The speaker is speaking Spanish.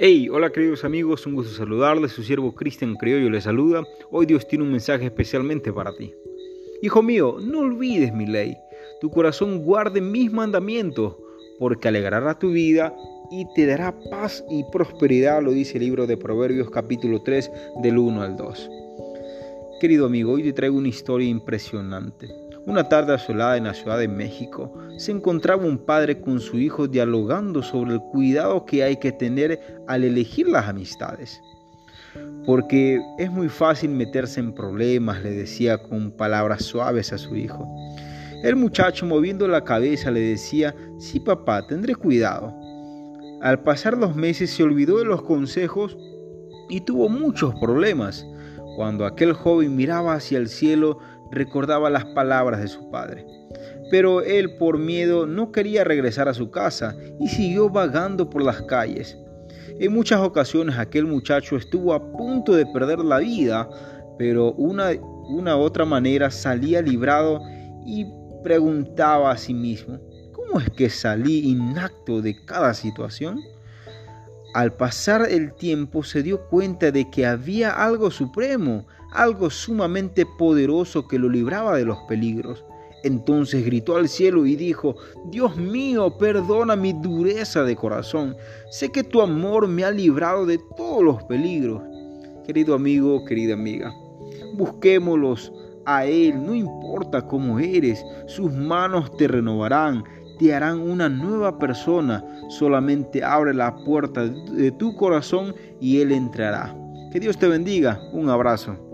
Hey, hola queridos amigos, un gusto saludarles, su siervo Cristian Criollo les saluda. Hoy Dios tiene un mensaje especialmente para ti. Hijo mío, no olvides mi ley, tu corazón guarde mis mandamientos, porque alegrará tu vida y te dará paz y prosperidad, lo dice el libro de Proverbios capítulo 3 del 1 al 2. Querido amigo, hoy te traigo una historia impresionante. Una tarde asolada en la Ciudad de México, se encontraba un padre con su hijo dialogando sobre el cuidado que hay que tener al elegir las amistades. Porque es muy fácil meterse en problemas, le decía con palabras suaves a su hijo. El muchacho moviendo la cabeza le decía, sí papá, tendré cuidado. Al pasar los meses se olvidó de los consejos y tuvo muchos problemas. Cuando aquel joven miraba hacia el cielo, recordaba las palabras de su padre. Pero él por miedo no quería regresar a su casa y siguió vagando por las calles. En muchas ocasiones aquel muchacho estuvo a punto de perder la vida, pero una, una otra manera salía librado y preguntaba a sí mismo, ¿cómo es que salí inacto de cada situación? Al pasar el tiempo se dio cuenta de que había algo supremo, algo sumamente poderoso que lo libraba de los peligros. Entonces gritó al cielo y dijo, Dios mío, perdona mi dureza de corazón. Sé que tu amor me ha librado de todos los peligros. Querido amigo, querida amiga, busquémoslos a Él, no importa cómo eres, sus manos te renovarán, te harán una nueva persona. Solamente abre la puerta de tu corazón y Él entrará. Que Dios te bendiga. Un abrazo.